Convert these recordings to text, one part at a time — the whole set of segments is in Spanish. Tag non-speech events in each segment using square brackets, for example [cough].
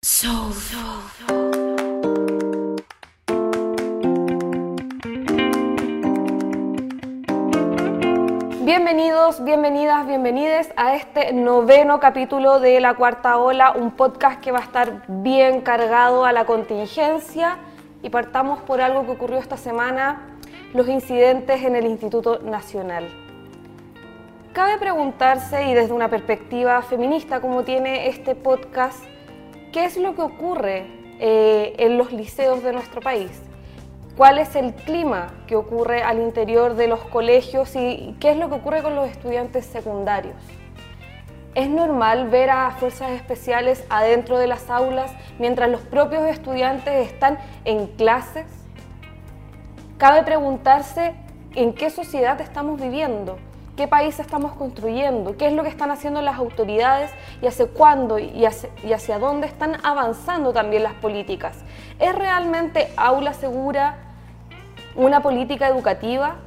Soul. Bienvenidos, bienvenidas, bienvenides a este noveno capítulo de La Cuarta Ola, un podcast que va a estar bien cargado a la contingencia y partamos por algo que ocurrió esta semana, los incidentes en el Instituto Nacional. Cabe preguntarse, y desde una perspectiva feminista como tiene este podcast, ¿qué es lo que ocurre eh, en los liceos de nuestro país? ¿Cuál es el clima que ocurre al interior de los colegios y qué es lo que ocurre con los estudiantes secundarios? ¿Es normal ver a fuerzas especiales adentro de las aulas mientras los propios estudiantes están en clases? Cabe preguntarse en qué sociedad estamos viviendo qué país estamos construyendo, qué es lo que están haciendo las autoridades y hacia cuándo y hacia, dónde están avanzando también las políticas. ¿Es realmente aula segura una política educativa?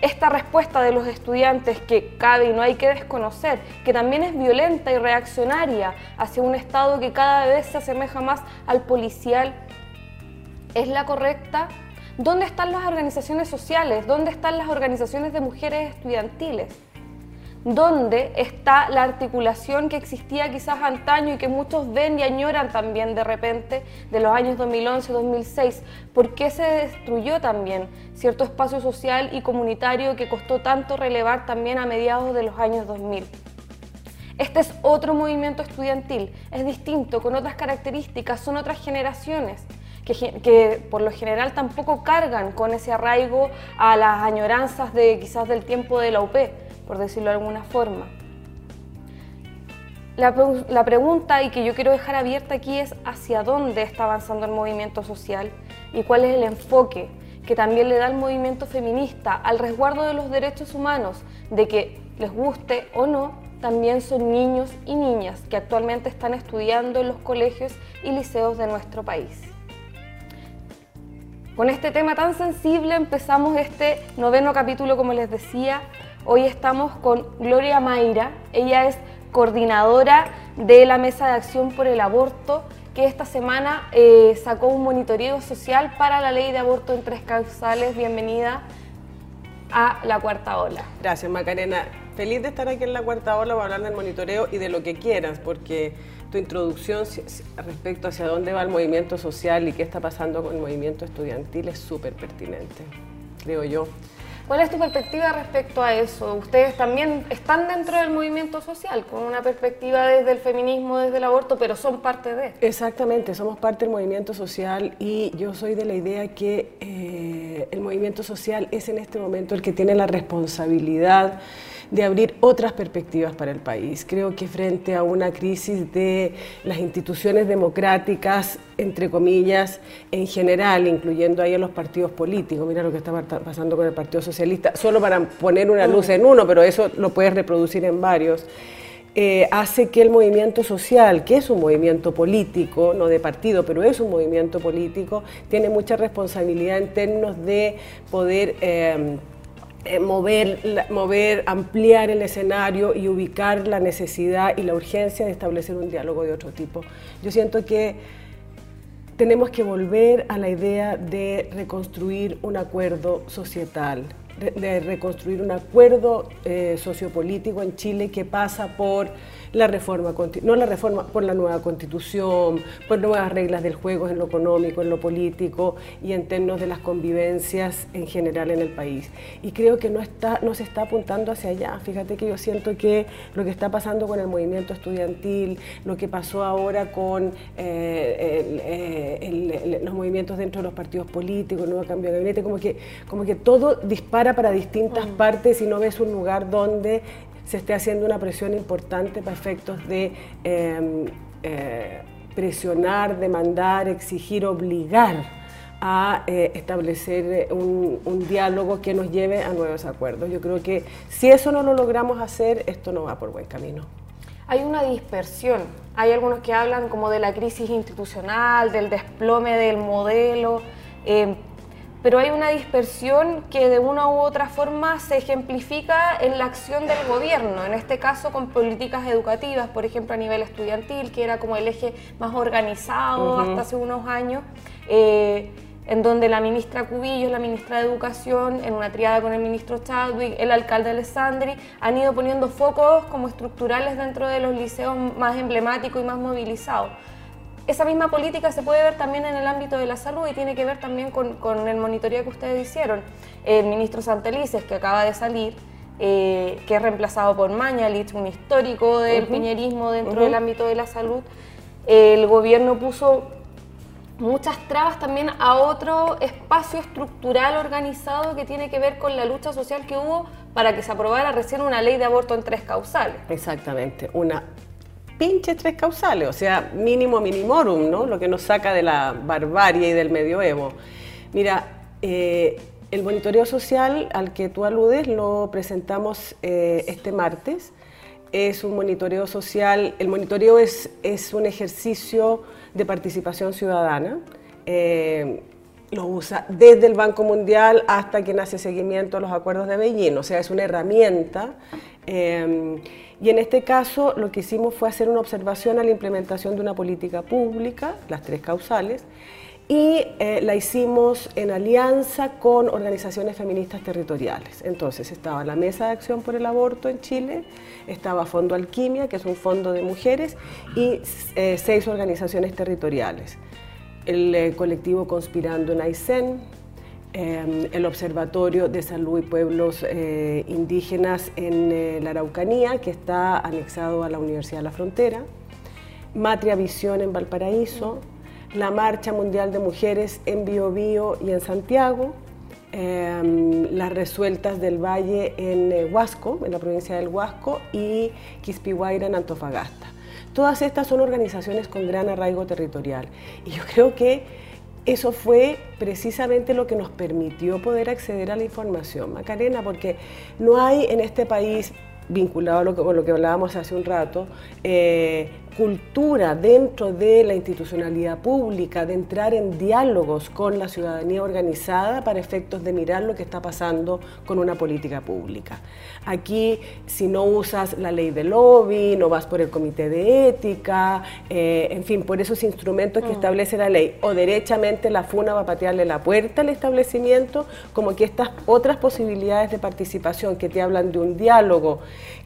Esta respuesta de los estudiantes que cabe y no hay que desconocer, que también es violenta y reaccionaria hacia un Estado que cada vez se asemeja más al policial, ¿es la correcta? ¿Dónde están las organizaciones sociales? ¿Dónde están las organizaciones de mujeres estudiantiles? ¿Dónde está la articulación que existía quizás antaño y que muchos ven y añoran también de repente de los años 2011-2006? ¿Por qué se destruyó también cierto espacio social y comunitario que costó tanto relevar también a mediados de los años 2000? Este es otro movimiento estudiantil, es distinto, con otras características, son otras generaciones que, por lo general tampoco cargan con ese arraigo a las añoranzas de quizás del tiempo de la UP, por decirlo de alguna forma. La, la, pregunta y que yo quiero dejar abierta aquí es hacia dónde está avanzando el movimiento social y cuál es el enfoque que también le da el movimiento feminista al resguardo de los derechos humanos, de que les guste o no, también son niños y niñas que actualmente están estudiando en los colegios y liceos de nuestro país. Con este tema tan sensible empezamos este noveno capítulo, como les decía. Hoy estamos con Gloria Mayra. Ella es coordinadora de la Mesa de Acción por el Aborto, que esta semana eh, sacó un monitoreo social para la ley de aborto en tres causales. Bienvenida a la cuarta ola. Gracias, Macarena. Feliz de estar aquí en la cuarta ola para hablar del monitoreo y de lo que quieras, porque tu introducción respecto hacia dónde va el movimiento social y qué está pasando con el movimiento estudiantil es súper pertinente, creo yo. ¿Cuál es tu perspectiva respecto a eso? Ustedes también están dentro del movimiento social, con una perspectiva desde el feminismo, desde el aborto, pero son parte de. Exactamente, somos parte del movimiento social y yo soy de la idea que eh, el movimiento social es en este momento el que tiene la responsabilidad de abrir otras perspectivas para el país. Creo que frente a una crisis de las instituciones democráticas, entre comillas, en general, incluyendo ahí a los partidos políticos, mira lo que está pasando con el Partido Socialista, solo para poner una luz en uno, pero eso lo puedes reproducir en varios. Eh, hace que el movimiento social, que es un movimiento político, no de partido, pero es un movimiento político, tiene mucha responsabilidad en términos de poder eh, eh, mover, mover, ampliar el escenario y ubicar la necesidad y la urgencia de establecer un diálogo de otro tipo. Yo siento que tenemos que volver a la idea de reconstruir un acuerdo societal, de, reconstruir un acuerdo eh, sociopolítico en Chile que pasa por la reforma, no la reforma, por la nueva constitución, por nuevas reglas del juego en lo económico, en lo político y en términos de las convivencias en general en el país. Y creo que no, está, no se está apuntando hacia allá. Fíjate que yo siento que lo que está pasando con el movimiento estudiantil, lo que pasó ahora con eh, eh, los movimientos dentro de los partidos políticos, el nuevo cambio de gabinete, como que, como que todo dispara para distintas mm. partes y no ves un lugar donde se esté haciendo una presión importante para efectos de em, eh, presionar, demandar, exigir, obligar a eh, establecer un, diálogo que nos lleve a nuevos acuerdos. Yo creo que si eso no lo logramos hacer, esto no va por buen camino. Hay una dispersión. Hay algunos que hablan como de la crisis institucional, del desplome del modelo. Em, pero hay una dispersión que de una u otra forma se ejemplifica en la acción del gobierno, en este caso con políticas educativas, por ejemplo a nivel estudiantil, que era como el eje más organizado hasta hace unos años. Eh, en donde la ministra Cubillos, la ministra de Educación, en una triada con el ministro Chadwick, el alcalde Alessandri, han ido poniendo focos como estructurales dentro de los liceos más emblemáticos y más movilizados. Esa misma política se puede ver también en el ámbito de la salud y tiene que ver también con, el monitoreo que ustedes hicieron. El ministro Santelices, que acaba de salir, eh, que es reemplazado por Mañalich, un histórico del piñerismo dentro del ámbito de la salud, el gobierno puso muchas trabas también a otro espacio estructural organizado que tiene que ver con la lucha social que hubo para que se aprobara recién una ley de aborto en tres causales. Exactamente, una pinche tres causales, o sea, mínimo minimorum, ¿no? Lo que nos saca de la barbarie y del medioevo. Mira, eh, el monitoreo social al que tú aludes lo presentamos eh, este martes. Es un monitoreo social, el monitoreo es, es un ejercicio de participación ciudadana. Eh, lo usa desde el Banco Mundial hasta quien hace seguimiento a los acuerdos de Beijing, o sea, es una herramienta. Eh, y en este caso lo que hicimos fue hacer una observación a la implementación de una política pública, las tres causales, y eh, la hicimos en alianza con organizaciones feministas territoriales. Entonces estaba la Mesa de Acción por el Aborto en Chile, estaba Fondo Alquimia, que es un fondo de mujeres, y eh, seis organizaciones territoriales. El eh, colectivo Conspirando en Aysén, em, el Observatorio de Salud y Pueblos Indígenas en la Araucanía, que está anexado a la Universidad de la Frontera, Matria Visión en Valparaíso, la Marcha Mundial de Mujeres en Biobío y en Santiago, em, las Resueltas del Valle en eh, Huasco, en la provincia del Huasco, y Quispihuayra en Antofagasta. Todas estas son organizaciones con gran arraigo territorial. Y yo creo que eso fue precisamente lo que nos permitió poder acceder a la información, Macarena, porque no hay en este país vinculado a lo que, con lo que hablábamos hace un rato, eh, cultura dentro de la institucionalidad pública, de entrar en diálogos con la ciudadanía organizada para efectos de mirar lo que está pasando con una política pública. Aquí, si no usas la ley de lobby, no vas por el comité de ética, eh, en fin, por esos instrumentos que mm. establece la ley, o derechamente la FUNA va a patearle la puerta al establecimiento, como que estas otras posibilidades de participación que te hablan de un diálogo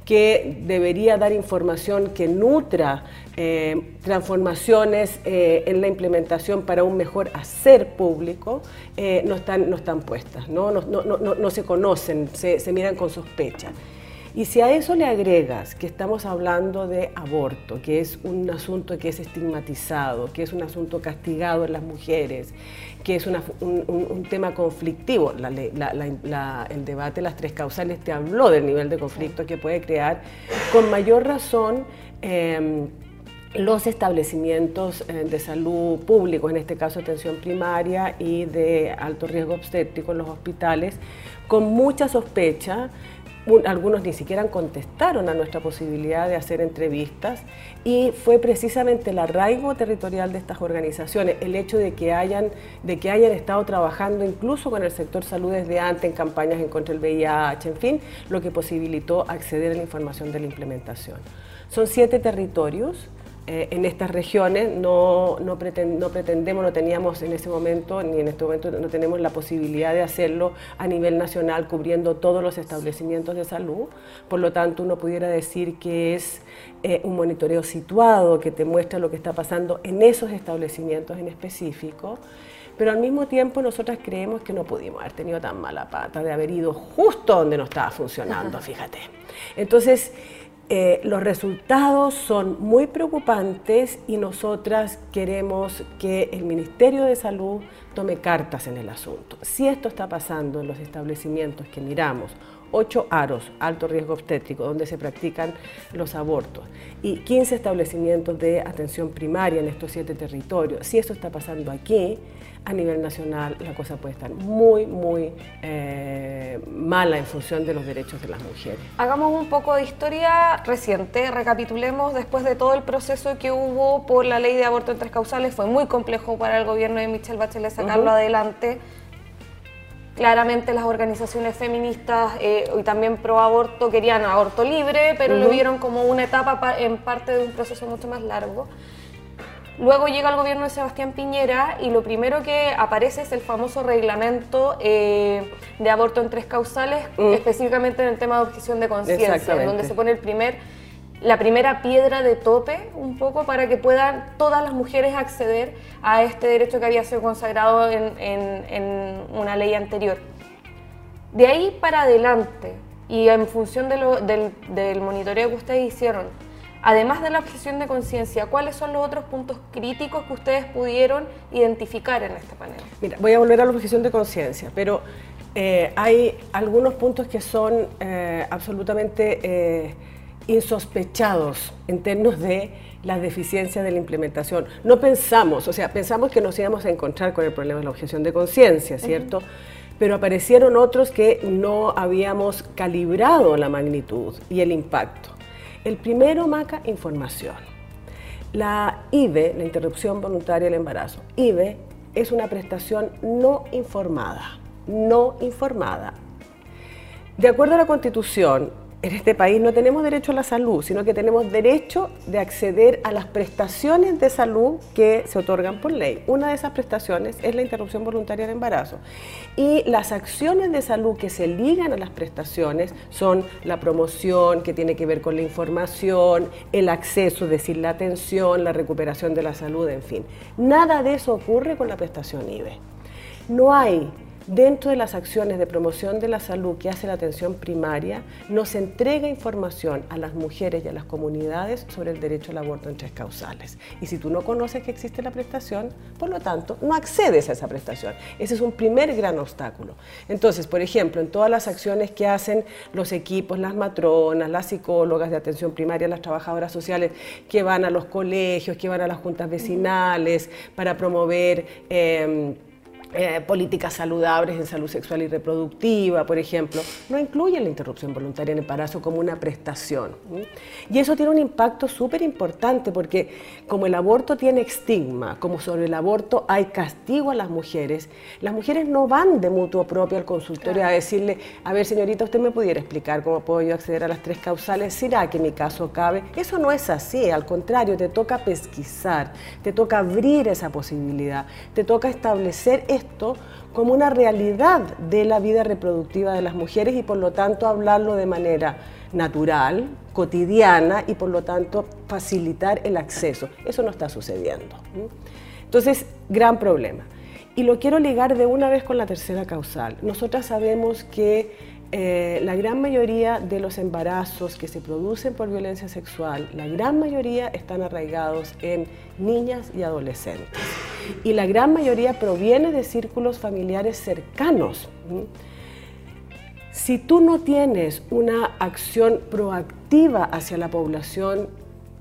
que debería dar información que nutra eh, transformaciones eh, en la implementación para un mejor hacer público, eh, no, están, no están puestas, no, no, no, no se conocen, se, se miran con sospecha. Y si a eso le agregas que estamos hablando de aborto, que es un asunto que es estigmatizado, que es un asunto castigado en las mujeres, que es un, tema conflictivo, el debate de las tres causales te habló del nivel de conflicto que puede crear, con mayor razón em, los establecimientos eh, de salud públicos, en este caso atención primaria y de alto riesgo obstétrico en los hospitales, con mucha sospecha algunos ni siquiera contestaron a nuestra posibilidad de hacer entrevistas y fue precisamente el arraigo territorial de estas organizaciones, el hecho de que hayan, de que hayan estado trabajando incluso con el sector salud desde antes en campañas en contra del VIH, en fin, lo que posibilitó acceder a la información de la implementación. Son siete territorios eh, en estas regiones no, no, pretendemos, no teníamos en ese momento, ni en este momento no tenemos la posibilidad de hacerlo a nivel nacional cubriendo todos los establecimientos de salud. Por lo tanto, uno pudiera decir que es eh, un monitoreo situado que te muestra lo que está pasando en esos establecimientos en específico. Pero al mismo tiempo nosotras creemos que no pudimos haber tenido tan mala pata de haber ido justo donde no estaba funcionando, fíjate. Entonces, eh, los resultados son muy preocupantes y nosotras queremos que el Ministerio de Salud tome cartas en el asunto. Si esto está pasando en los establecimientos que miramos, ocho aros, alto riesgo obstétrico, donde se practican los abortos, y 15 establecimientos de atención primaria en estos siete territorios, si esto está pasando aquí, a nivel nacional la cosa puede estar muy, muy eh, mala en función de los derechos de las mujeres. Hagamos un poco de historia reciente, recapitulemos después de todo el proceso que hubo por la ley de aborto en tres causales, fue muy complejo para el gobierno de Michelle Bachelet sacarlo adelante. Claramente las organizaciones feministas eh, y también pro aborto querían aborto libre, pero lo vieron como una etapa en parte de un proceso mucho más largo. Luego llega el gobierno de Sebastián Piñera y lo primero que aparece es el famoso reglamento eh, de aborto en tres causales, mm. específicamente en el tema de objeción de conciencia, donde se pone el primer, la primera piedra de tope un poco para que puedan todas las mujeres acceder a este derecho que había sido consagrado en, una ley anterior. De ahí para adelante, y en función del, del monitoreo que ustedes hicieron, Además de la objeción de conciencia, ¿cuáles son los otros puntos críticos que ustedes pudieron identificar en este panel? Mira, voy a volver a la objeción de conciencia, pero eh, hay algunos puntos que son eh, absolutamente eh, insospechados en términos de la deficiencia de la implementación. No pensamos, o sea, pensamos que nos íbamos a encontrar con el problema de la objeción de conciencia, ¿cierto? Pero aparecieron otros que no habíamos calibrado la magnitud y el impacto. El primero, Maca, información. La IVE, la interrupción voluntaria del embarazo, IVE es una prestación no informada, no informada. De acuerdo a la Constitución, en este país no tenemos derecho a la salud, sino que tenemos derecho de acceder a las prestaciones de salud que se otorgan por ley. Una de esas prestaciones es la interrupción voluntaria del embarazo. Y las acciones de salud que se ligan a las prestaciones son la promoción, que tiene que ver con la información, el acceso, es decir, la atención, la recuperación de la salud, en fin. Nada de eso ocurre con la prestación IBE. No hay Dentro de las acciones de promoción de la salud que hace la atención primaria, nos entrega información a las mujeres y a las comunidades sobre el derecho al aborto en tres causales. Y si tú no conoces que existe la prestación, por lo tanto, no accedes a esa prestación. Ese es un primer gran obstáculo. Entonces, por ejemplo, en todas las acciones que hacen los equipos, las matronas, las psicólogas de atención primaria, las trabajadoras sociales que van a los colegios, que van a las juntas vecinales para promover... Eh, eh, políticas saludables en salud sexual y reproductiva, por ejemplo, no incluyen la interrupción voluntaria en embarazo como una prestación. Y eso tiene un impacto súper importante porque como el aborto tiene estigma, como sobre el aborto hay castigo a las mujeres, las mujeres no van de mutuo propio al consultorio a decirle, a ver señorita, usted me pudiera explicar cómo puedo yo acceder a las tres causales, ¿será que mi caso cabe? Eso no es así, al contrario, te toca pesquisar, te toca abrir esa posibilidad, te toca establecer como una realidad de la vida reproductiva de las mujeres y por lo tanto hablarlo de manera natural, cotidiana y por lo tanto facilitar el acceso. Eso no está sucediendo. Entonces, gran problema. Y lo quiero ligar de una vez con la tercera causal. Nosotras sabemos que eh, la gran mayoría de los embarazos que se producen por violencia sexual, la gran mayoría están arraigados en niñas y adolescentes. Y la gran mayoría proviene de círculos familiares cercanos. Si tú no tienes una acción proactiva hacia la población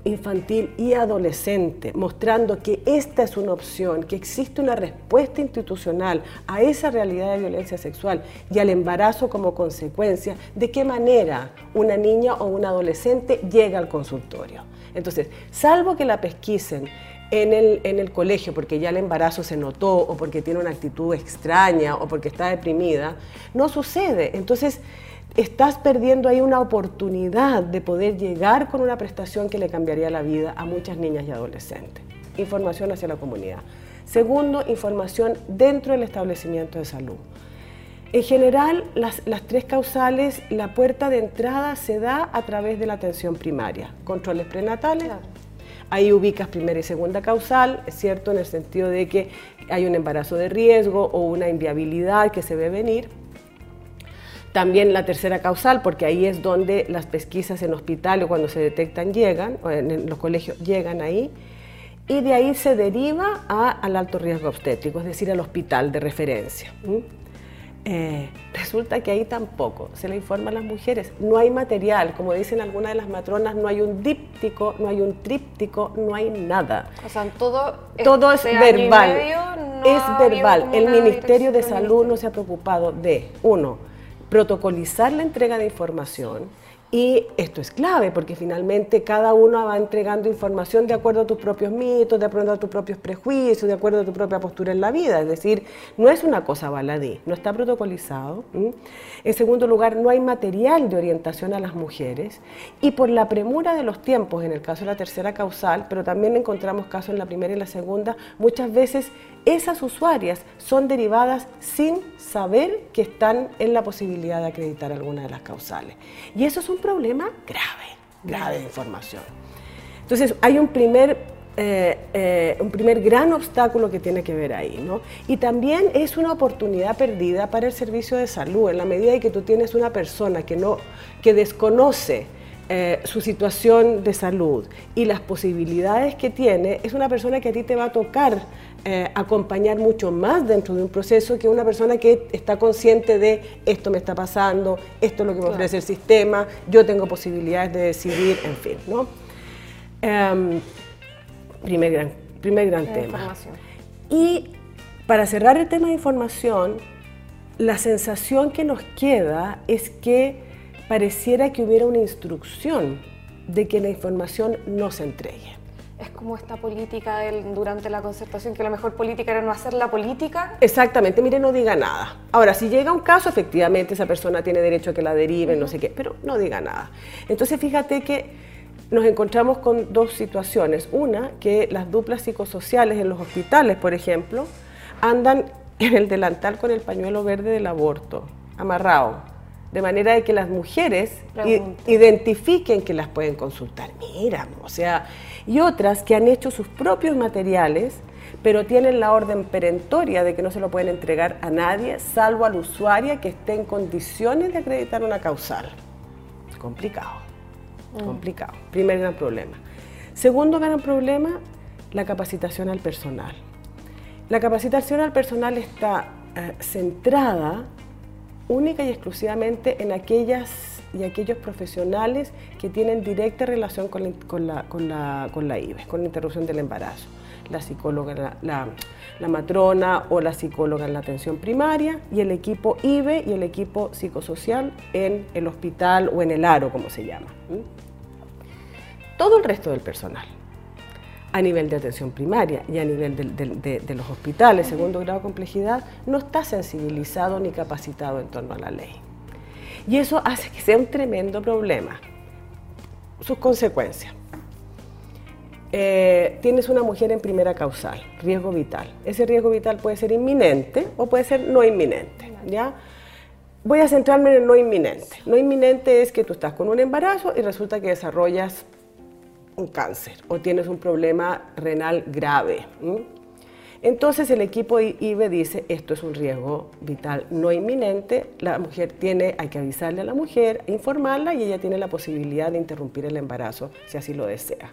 infantil y adolescente, mostrando que esta es una opción, que existe una respuesta institucional a esa realidad de violencia sexual y al embarazo como consecuencia, de qué manera una niña o un adolescente llega al consultorio. Entonces, salvo que la pesquisen en el, en el colegio porque ya el embarazo se notó o porque tiene una actitud extraña o porque está deprimida, no sucede. Entonces, estás perdiendo ahí una oportunidad de poder llegar con una prestación que le cambiaría la vida a muchas niñas y adolescentes. Información hacia la comunidad. Segundo, información dentro del establecimiento de salud. En general, las, tres causales, la puerta de entrada se da a través de la atención primaria, controles prenatales. Ahí ubicas primera y segunda causal, es cierto, en el sentido de que hay un embarazo de riesgo o una inviabilidad que se ve venir también la tercera causal, porque ahí es donde las pesquisas en hospitales cuando se detectan llegan, o en los colegios llegan ahí, y de ahí se deriva al alto riesgo obstétrico, es decir, al hospital de referencia. Eh, resulta que ahí tampoco se le informa a las mujeres. No hay material, como dicen algunas de las matronas, no hay un díptico, no hay un tríptico, no hay nada. O sea, todo, todo es verbal. es verbal. El Ministerio de Salud no se ha preocupado de, uno, protocolizar la entrega de información Y esto es clave porque finalmente cada uno va entregando información de acuerdo a tus propios mitos, de acuerdo a tus propios prejuicios, de acuerdo a tu propia postura en la vida. Es decir, no es una cosa baladí, no está protocolizado. En segundo lugar, no hay material de orientación a las mujeres. Y por la premura de los tiempos, en el caso de la tercera causal, pero también encontramos casos en la primera y la segunda, muchas veces esas usuarias son derivadas sin saber que están en la posibilidad de acreditar alguna de las causales. Y eso es un problema grave, grave de información. Entonces, hay un primer, eh, eh, un primer gran obstáculo que tiene que ver ahí, ¿no? Y también es una oportunidad perdida para el servicio de salud, en la medida en que tú tienes una persona que, no, que desconoce eh, su situación de salud y las posibilidades que tiene, es una persona que a ti te va a tocar eh, acompañar mucho más dentro de un proceso que una persona que está consciente de esto me está pasando, esto es lo que me ofrece el sistema, yo tengo posibilidades de decidir, en fin. ¿no? Em, primer gran, primer gran tema. Y para cerrar el tema de información, la sensación que nos queda es que pareciera que hubiera una instrucción de que la información no se entregue. Es como esta política durante la concertación, que la mejor política era no hacer la política. Exactamente, mire, no diga nada. Ahora, si llega un caso, efectivamente esa persona tiene derecho a que la deriven, no sé qué, pero no diga nada. Entonces, fíjate que nos encontramos con dos situaciones. Una, que las duplas psicosociales en los hospitales, por ejemplo, andan en el delantal con el pañuelo verde del aborto, amarrado de manera de que las mujeres identifiquen que las pueden consultar. Mira, o sea, y otras que han hecho sus propios materiales, pero tienen la orden perentoria de que no se lo pueden entregar a nadie, salvo al usuario que esté en condiciones de acreditar una causal. Complicado, mm. complicado. Primer gran problema. Segundo gran problema, la capacitación al personal. La capacitación al personal está eh, centrada única y exclusivamente en aquellas y aquellos profesionales que tienen directa relación con la, con la, con la, con la IBE, con la interrupción del embarazo. La psicóloga, la, la, matrona o la psicóloga en la atención primaria y el equipo IBE y el equipo psicosocial en el hospital o en el ARO, como se llama. Todo el resto del personal a nivel de atención primaria y a nivel de, los hospitales, segundo grado de complejidad, no está sensibilizado ni capacitado en torno a la ley. Y eso hace que sea un tremendo problema. Sus consecuencias. Eh, tienes una mujer en primera causal, riesgo vital. Ese riesgo vital puede ser inminente o puede ser no inminente. ¿ya? Voy a centrarme en el no inminente. No inminente es que tú estás con un embarazo y resulta que desarrollas un cáncer o tienes un problema renal grave. Entonces el equipo IBE dice, esto es un riesgo vital no inminente, la mujer tiene, hay que avisarle a la mujer, informarla y ella tiene la posibilidad de interrumpir el embarazo si así lo desea.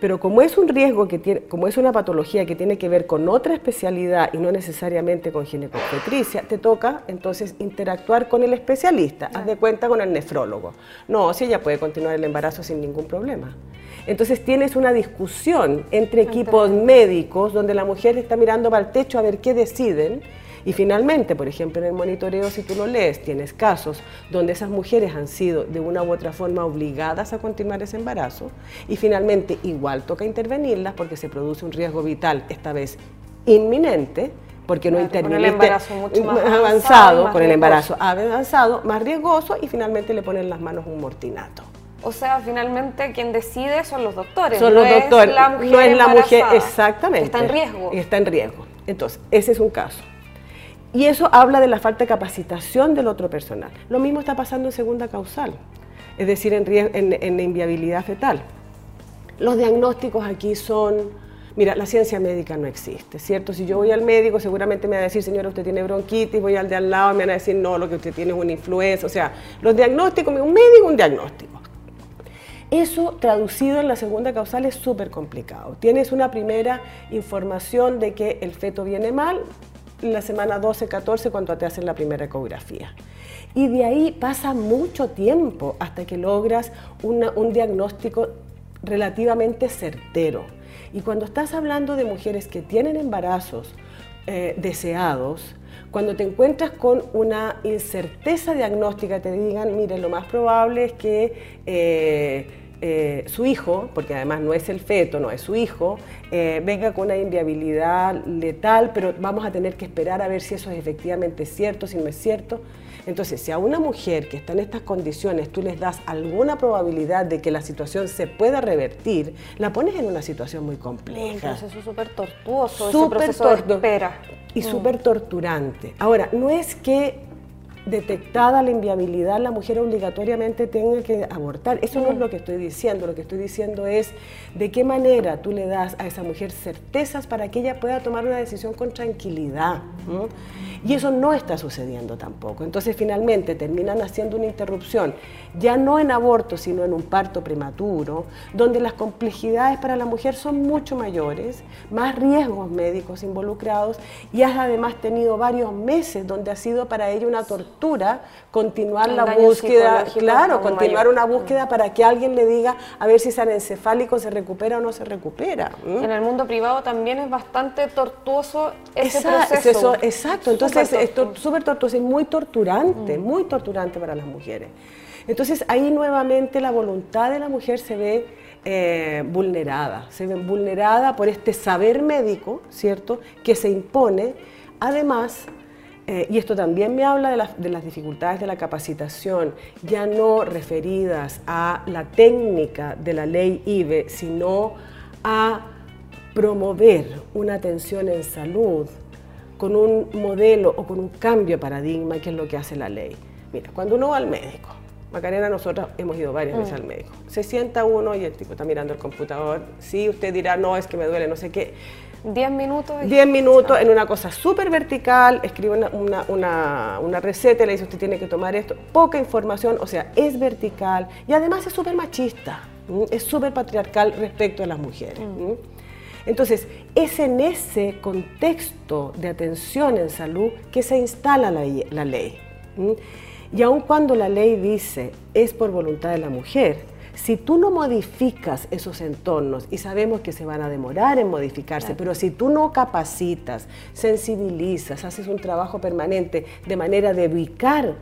Pero como es un riesgo que tiene, como es una patología que tiene que ver con otra especialidad y no necesariamente con ginecobstetricia, te toca entonces interactuar con el especialista, haz de cuenta con el nefrólogo. No, si ella puede continuar el embarazo sin ningún problema. Entonces tienes una discusión entre equipos médicos donde la mujer está mirando para el techo a ver qué deciden. Y finalmente, por ejemplo, en el monitoreo, si tú lo lees, tienes casos donde esas mujeres han sido de una u otra forma obligadas a continuar ese embarazo y finalmente igual toca intervenirlas porque se produce un riesgo vital, esta vez inminente, porque no interviene [laughs] con el embarazo mucho más avanzado, con el embarazo avanzado, más riesgoso y finalmente le ponen las manos un mortinato. O sea, finalmente quien decide son los doctores. Son los doctores. no es la mujer, exactamente. Está en riesgo. Está en riesgo. Entonces, ese es un caso. Y eso habla de la falta de capacitación del otro personal. Lo mismo está pasando en segunda causal, es decir, en, en, inviabilidad fetal. Los diagnósticos aquí son, mira, la ciencia médica no existe, ¿cierto? Si yo voy al médico, seguramente me va a decir, señora, usted tiene bronquitis, voy al de al lado, me van a decir, no, lo que usted tiene es una influenza. O sea, los diagnósticos, un médico, un diagnóstico. Eso traducido en la segunda causal es súper complicado. Tienes una primera información de que el feto viene mal, la semana 12-14 cuando te hacen la primera ecografía. Y de ahí pasa mucho tiempo hasta que logras un diagnóstico relativamente certero. Y cuando estás hablando de mujeres que tienen embarazos eh, deseados, cuando te encuentras con una incerteza diagnóstica, te digan, mire, lo más probable es que eh, eh, su hijo, porque además no es el feto, no es su hijo, eh, venga con una inviabilidad letal, pero vamos a tener que esperar a ver si eso es efectivamente cierto, si no es cierto. Entonces, si a una mujer que está en estas condiciones tú les das alguna probabilidad de que la situación se pueda revertir, la pones en una situación muy compleja. Un proceso súper tortuoso, proceso de espera. Y mm. súper torturante. Ahora, no es que detectada la inviabilidad, la mujer obligatoriamente tenga que abortar. Eso no es mm. lo que estoy diciendo. Lo que estoy diciendo es de qué manera tú le das a esa mujer certezas para que ella pueda tomar una decisión con tranquilidad. Y eso no está sucediendo tampoco. Entonces finalmente terminan haciendo una interrupción, ya no en aborto, sino en un parto prematuro, donde las complejidades para la mujer son mucho mayores, más riesgos médicos involucrados y has además tenido varios meses donde ha sido para ella una tortura continuar la búsqueda, claro, continuar una búsqueda para que alguien le diga a ver si ese anencefálico se recupera o no se recupera. En el mundo privado también es bastante tortuoso ese proceso. exacto, entonces es súper tortuoso y muy torturante, mm. muy torturante para las mujeres. Entonces ahí nuevamente la voluntad de la mujer se ve eh, vulnerada, se ve vulnerada por este saber médico, ¿cierto?, que se impone. Además, eh, y esto también me habla de, de, las dificultades de la capacitación, ya no referidas a la técnica de la ley IBE, sino a promover una atención en salud con un modelo o con un cambio de paradigma, que es lo que hace la ley. Mira, cuando uno va al médico, Macarena, nosotros hemos ido varias veces mm. al médico, se sienta uno y el tipo está mirando el computador, sí, usted dirá, no, es que me duele, no sé qué. Diez minutos. Diez minutos en una cosa súper vertical, escribe una, una, una, receta y le dice usted tiene que tomar esto. Poca información, o sea, es vertical y además es súper machista, es súper patriarcal respecto a las mujeres. Mm. Entonces, es en ese contexto de atención en salud que se instala la, ley. Y aun cuando la ley dice es por voluntad de la mujer, si tú no modificas esos entornos, y sabemos que se van a demorar en modificarse, pero si tú no capacitas, sensibilizas, haces un trabajo permanente de manera de ubicar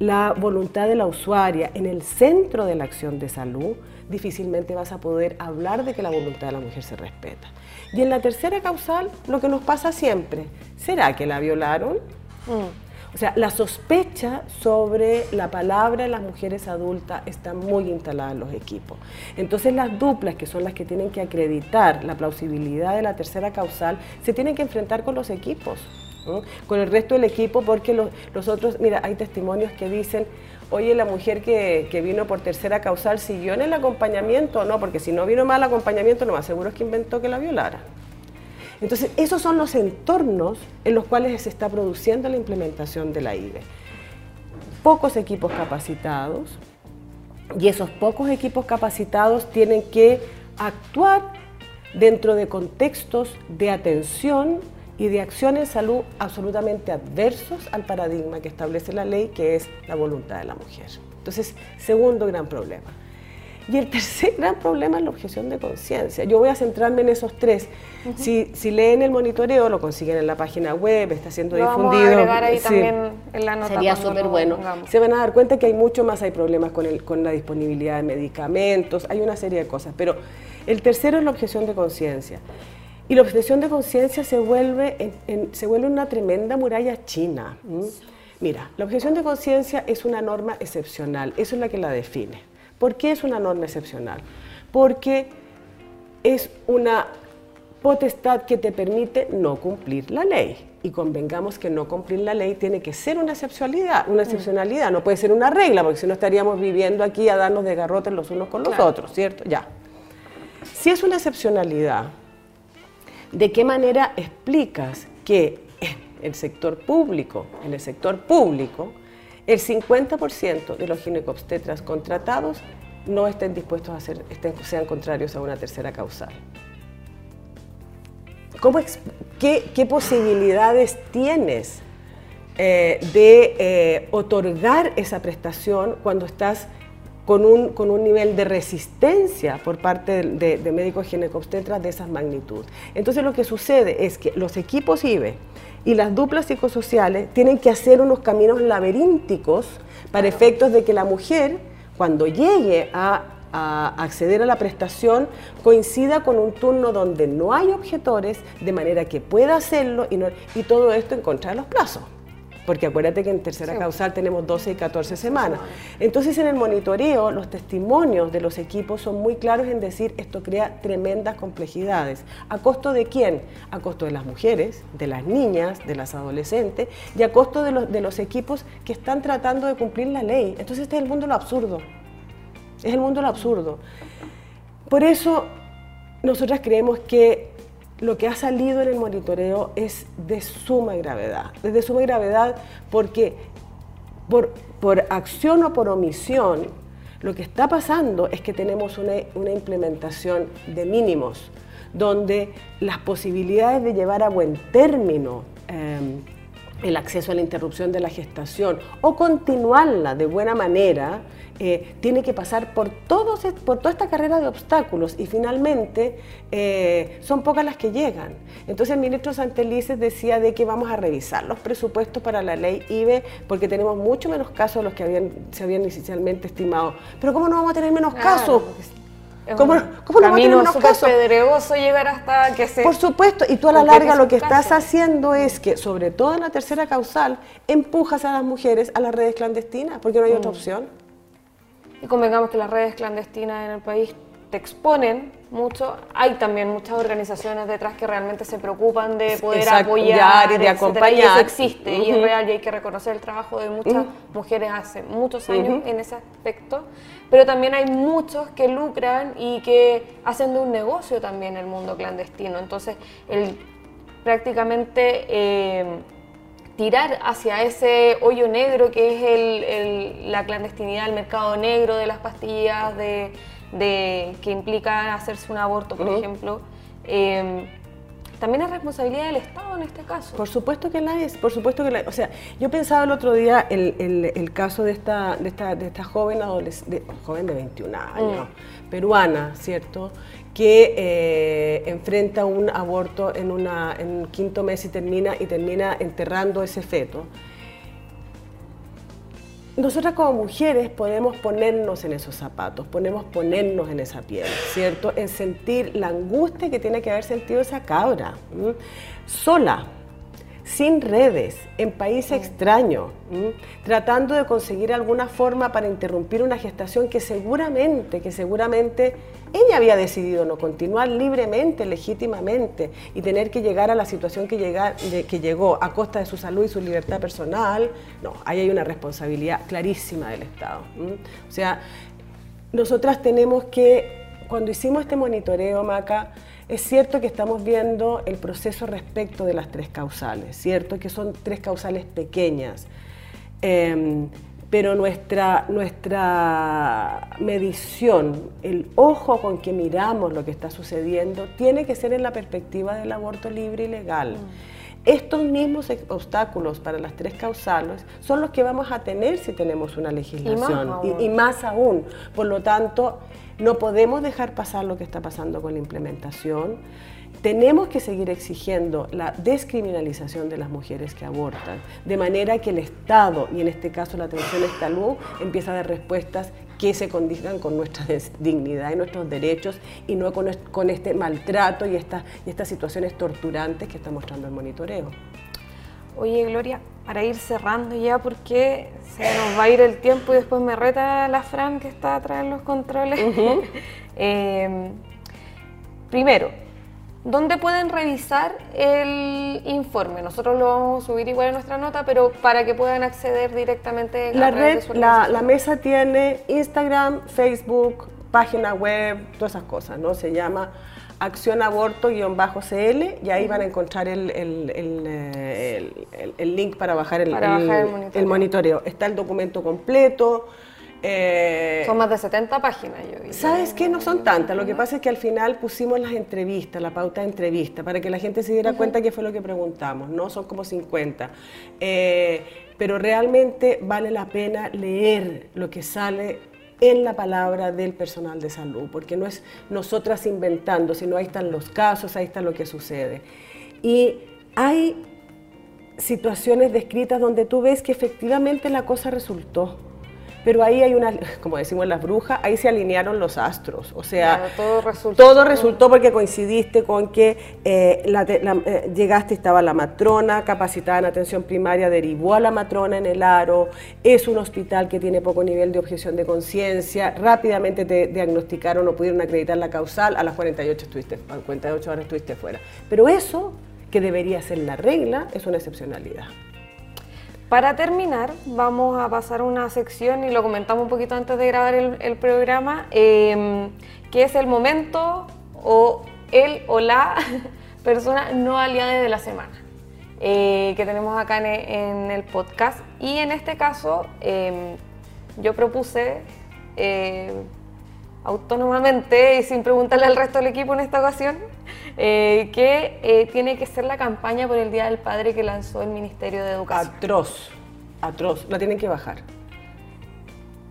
la voluntad de la usuaria en el centro de la acción de salud, difícilmente vas a poder hablar de que la voluntad de la mujer se respeta. Y en la tercera causal, lo que nos pasa siempre, ¿será que la violaron? Mm. O sea, la sospecha sobre la palabra de las mujeres adultas está muy instalada en los equipos. Entonces las duplas, que son las que tienen que acreditar la plausibilidad de la tercera causal, se tienen que enfrentar con los equipos, con el resto del equipo, porque los, los otros, mira, hay testimonios que dicen, oye, la mujer que, vino por tercera causal siguió en el acompañamiento o no, porque si no vino mal acompañamiento, lo más seguro es que inventó que la violara. Entonces, esos son los entornos en los cuales se está produciendo la implementación de la IBE. Pocos equipos capacitados, y esos pocos equipos capacitados tienen que actuar dentro de contextos de atención y de acción en salud absolutamente adversos al paradigma que establece la ley, que es la voluntad de la mujer. Entonces, segundo gran problema. Y el tercer [laughs] gran problema es la objeción de conciencia. Yo voy a centrarme en esos tres. si, si, leen el monitoreo, lo consiguen en la página web, está siendo difundido. Vamos a agregar ahí también en la nota. Sería súper bueno. Se van a dar cuenta que hay mucho más, hay problemas con, el, con la disponibilidad de medicamentos, hay una serie de cosas. Pero el tercero es la objeción de conciencia. Y la obsesión de conciencia se vuelve, se vuelve una tremenda muralla china. Mira, la objeción de conciencia es una norma excepcional, eso es la que la define. ¿Por qué es una norma excepcional? Porque es una potestad que te permite no cumplir la ley. Y convengamos que no cumplir la ley tiene que ser una excepcionalidad, una excepcionalidad, no puede ser una regla, porque si no estaríamos viviendo aquí a darnos de garrotes los unos con los otros, ¿cierto? Ya. Si es una excepcionalidad, ¿De qué manera explicas que el sector público, en el sector público, el 50% de los ginecobstetras contratados no estén dispuestos a ser, sean contrarios a una tercera causal? qué, posibilidades tienes eh, de eh, otorgar esa prestación cuando estás con un, con un nivel de resistencia por parte de, de médicos ginecobstetras de esas magnitud. Entonces lo que sucede es que los equipos IBE y las duplas psicosociales tienen que hacer unos caminos laberínticos para efectos de que la mujer, cuando llegue a, acceder a la prestación, coincida con un turno donde no hay objetores, de manera que pueda hacerlo y, y todo esto en contra de los plazos porque acuérdate que en tercera causal tenemos 12 y 14 semanas. Entonces en el monitoreo los testimonios de los equipos son muy claros en decir esto crea tremendas complejidades. ¿A costo de quién? A costo de las mujeres, de las niñas, de las adolescentes y a costo de los, de los equipos que están tratando de cumplir la ley. Entonces este es el mundo de lo absurdo. Es el mundo de lo absurdo. Por eso nosotras creemos que lo que ha salido en el monitoreo es de suma gravedad. Es de suma gravedad porque por, acción o por omisión, lo que está pasando es que tenemos una, una implementación de mínimos, donde las posibilidades de llevar a buen término em, el acceso a la interrupción de la gestación o continuarla de buena manera, eh, tiene que pasar por, todos, por toda esta carrera de obstáculos y finalmente eh, son pocas las que llegan. Entonces el ministro Santelices decía de que vamos a revisar los presupuestos para la ley IBE porque tenemos mucho menos casos de los que habían, se habían inicialmente estimado. Pero ¿cómo no vamos a tener menos casos? ¿Cómo, ¿Cómo, no va a tener menos casos? pedregoso llegar hasta que se... Por supuesto, y tú a la larga lo que estás haciendo es que, sobre todo en la tercera causal, empujas a las mujeres a las redes clandestinas, porque no hay otra mm. opción. Y convengamos que las redes clandestinas en el país te exponen mucho. Hay también muchas organizaciones detrás que realmente se preocupan de poder apoyar y de acompañar. Y eso existe y es real y hay que reconocer el trabajo de muchas mujeres hace muchos años en ese aspecto. Pero también hay muchos que lucran y que hacen de un negocio también el mundo clandestino. Entonces, el, prácticamente... Eh, tirar hacia ese hoyo negro que es la clandestinidad, el mercado negro de las pastillas, de, que implica hacerse un aborto, por ejemplo. Em, también es responsabilidad del Estado en este caso. Por supuesto que la es, por supuesto que la O sea, yo pensaba el otro día el, el, caso de esta, de esta, de esta joven, adolescente, joven de 21 años, mm. peruana, ¿cierto? que eh, enfrenta un aborto en, una, en quinto mes y termina, y termina enterrando ese feto. Nosotras como mujeres podemos ponernos en esos zapatos, podemos ponernos en esa piel, ¿cierto? En sentir la angustia que tiene que haber sentido esa cabra, sola, sin redes, en país extraño, tratando de conseguir alguna forma para interrumpir una gestación que seguramente, que seguramente ella había decidido no continuar libremente, legítimamente, y tener que llegar a la situación que, que llegó a costa de su salud y su libertad personal, no, ahí hay una responsabilidad clarísima del Estado. O sea, nosotras tenemos que, cuando hicimos este monitoreo, Maca, es cierto que estamos viendo el proceso respecto de las tres causales, cierto que son tres causales pequeñas, em, pero nuestra, nuestra medición, el ojo con que miramos lo que está sucediendo, tiene que ser en la perspectiva del aborto libre y legal. Mm. Estos mismos obstáculos para las tres causales son los que vamos a tener si tenemos una legislación y más aún. Por lo tanto, no podemos dejar pasar lo que está pasando con la implementación. Tenemos que seguir exigiendo la descriminalización de las mujeres que abortan, de manera que el Estado, y en este caso la atención de salud, empiece a dar respuestas que se condigan con nuestra dignidad y nuestros derechos y no con, este maltrato y, y estas situaciones torturantes que está mostrando el monitoreo. Oye, Gloria, para ir cerrando ya, porque se nos va a ir el tiempo y después me reta la Fran que está atrás de los controles. [laughs] Em, primero, ¿dónde pueden revisar el informe? Nosotros lo vamos a subir igual en nuestra nota, pero para que puedan acceder directamente a la red. La, la mesa tiene Instagram, Facebook, página web, todas esas cosas, ¿no? Se llama Acción Aborto-CL y ahí van a encontrar el, el, el, link para bajar, el, monitoreo. Está el documento completo. Eh, son más de 70 páginas, yo vi. ¿Sabes qué? No son tantas. Lo que pasa es que al final pusimos las entrevistas, la pauta de entrevista, para que la gente se diera cuenta qué fue lo que preguntamos. No son como 50. Eh, pero realmente vale la pena leer lo que sale en la palabra del personal de salud, porque no es nosotras inventando, sino ahí están los casos, ahí está lo que sucede. Y hay situaciones descritas donde tú ves que efectivamente la cosa resultó. Pero ahí hay una, [laughs] como decimos las brujas, ahí se alinearon los astros. O sea, todo, resultó. todo resultó porque coincidiste con que eh, eh, llegaste, estaba la matrona capacitada en atención primaria, derivó a la matrona en el aro, es un hospital que tiene poco nivel de objeción de conciencia, rápidamente te diagnosticaron o pudieron acreditar la causal, a las 48, estuviste, 48 horas estuviste fuera. Pero eso, que debería ser la regla, es una excepcionalidad. Para terminar, vamos a pasar a una sección, y lo comentamos un poquito antes de grabar el, programa, em, que es el momento o el o la [laughs] persona no aliada de la semana, eh, que tenemos acá en, el podcast. Y en este caso, em, yo propuse eh, autónomamente y sin preguntarle al resto del equipo en esta ocasión, eh, que eh, tiene que ser la campaña por el Día del Padre que lanzó el Ministerio de Educación. Atroz, atroz, la tienen que bajar.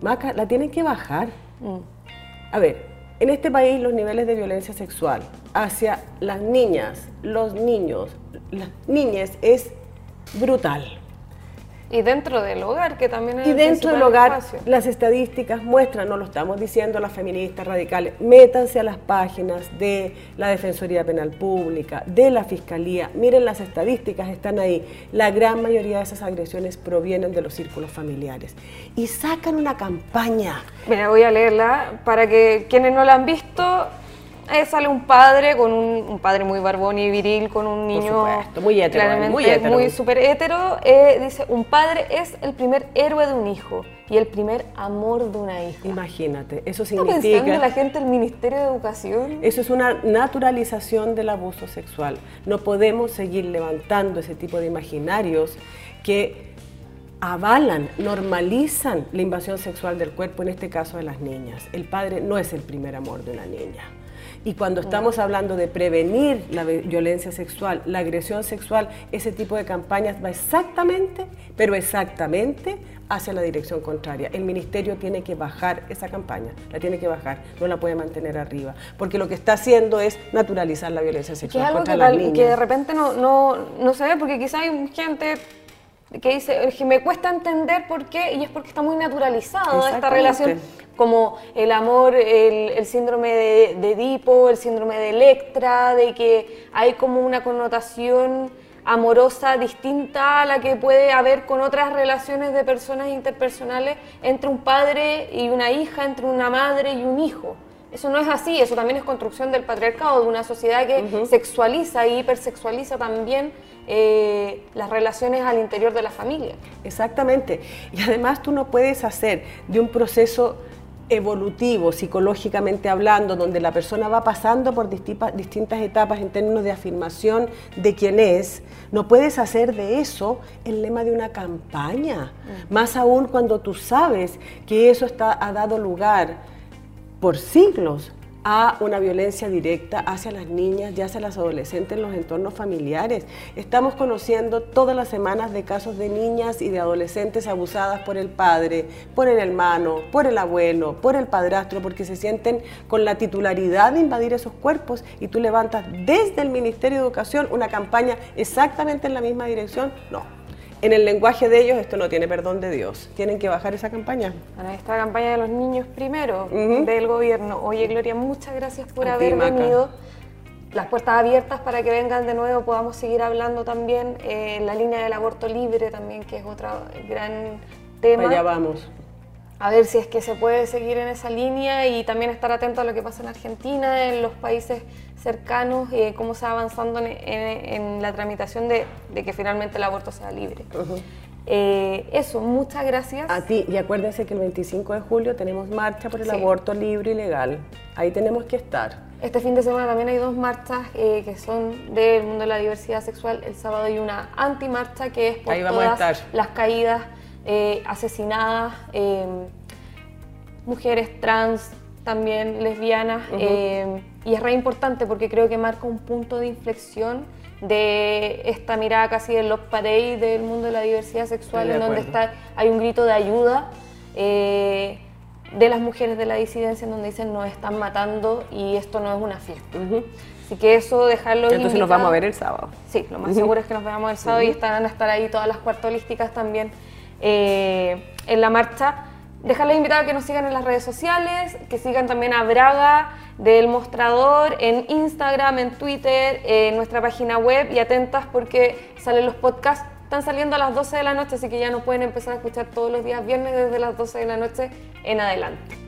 Maca, la tienen que bajar. Mm. A ver, en este país los niveles de violencia sexual hacia las niñas, los niños, las niñas es brutal. Y dentro del hogar, que también es Y dentro del hogar, las estadísticas muestran, no lo estamos diciendo las feministas radicales, métanse a las páginas de la Defensoría Penal Pública, de la Fiscalía, miren las estadísticas, están ahí. La gran mayoría de esas agresiones provienen de los círculos familiares. Y sacan una campaña. Mira, voy a leerla para que quienes no la han visto Ahí sale un padre con un, padre muy barbón y viril con un niño muy hetero, muy, hetero. muy super hetero. Eh, dice, un padre es el primer héroe de un hijo y el primer amor de una hija. Imagínate, eso significa... ¿Está pensando la gente del Ministerio de Educación? Eso es una naturalización del abuso sexual. No podemos seguir levantando ese tipo de imaginarios que avalan, normalizan la invasión sexual del cuerpo, en este caso de las niñas. El padre no es el primer amor de una niña. Y cuando estamos hablando de prevenir la violencia sexual, la agresión sexual, ese tipo de campañas va exactamente, pero exactamente hacia la dirección contraria. El ministerio tiene que bajar esa campaña, la tiene que bajar, no la puede mantener arriba, porque lo que está haciendo es naturalizar la violencia sexual que contra que las niñas. Que de repente no, no, no se ve, porque quizá hay gente que dice, que me cuesta entender por qué, y es porque está muy naturalizado esta relación, como el amor, el, síndrome de, de, Edipo, el síndrome de Electra, de que hay como una connotación amorosa distinta a la que puede haber con otras relaciones de personas interpersonales entre un padre y una hija, entre una madre y un hijo. Eso no es así, eso también es construcción del patriarcado, de una sociedad que sexualiza y hipersexualiza también eh, las relaciones al interior de la familia. Exactamente. Y además tú no puedes hacer de un proceso evolutivo, psicológicamente hablando, donde la persona va pasando por distintas etapas en términos de afirmación de quién es, no puedes hacer de eso el lema de una campaña. Mm. Más aún cuando tú sabes que eso está, ha dado lugar por siglos a una violencia directa hacia las niñas y hacia las adolescentes en los entornos familiares. Estamos conociendo todas las semanas de casos de niñas y de adolescentes abusadas por el padre, por el hermano, por el abuelo, por el padrastro, porque se sienten con la titularidad de invadir esos cuerpos y tú levantas desde el Ministerio de Educación una campaña exactamente en la misma dirección. No, en el lenguaje de ellos esto no tiene perdón de Dios. Tienen que bajar esa campaña. Bueno, esta campaña de los niños primero del gobierno. Oye, Gloria, muchas gracias por haber venido. Las puertas abiertas para que vengan de nuevo, podamos seguir hablando también en la línea del aborto libre también, que es otro gran tema. Allá vamos a ver si es que se puede seguir en esa línea y también estar atento a lo que pasa en Argentina, en los países cercanos, y cómo se va avanzando en, la tramitación de, que finalmente el aborto sea libre. Eh, eso, muchas gracias. A ti, y acuérdense que el 25 de julio tenemos marcha por el aborto libre y legal. Ahí tenemos que estar. Este fin de semana también hay dos marchas eh, que son del mundo de la diversidad sexual. El sábado hay una antimarcha que es por todas las caídas eh, asesinadas, em, mujeres trans, también lesbianas, em, y es re importante porque creo que marca un punto de inflexión de esta mirada casi de los parade del mundo de la diversidad sexual, en donde está, hay un grito de ayuda eh, de las mujeres de la disidencia, en donde dicen nos están matando y esto no es una fiesta. Así que eso, dejarlo Entonces nos vamos a ver el sábado. Sí, lo más seguro es que nos veamos el sábado y estarán a estar ahí todas las cuartas holísticas también eh, en la marcha. Dejarles invitados a que nos sigan en las redes sociales, que sigan también a Braga del Mostrador en Instagram, en Twitter, en nuestra página web y atentas porque salen los podcasts. Están saliendo a las 12 de la noche, así que ya no pueden empezar a escuchar todos los días viernes desde las 12 de la noche en adelante.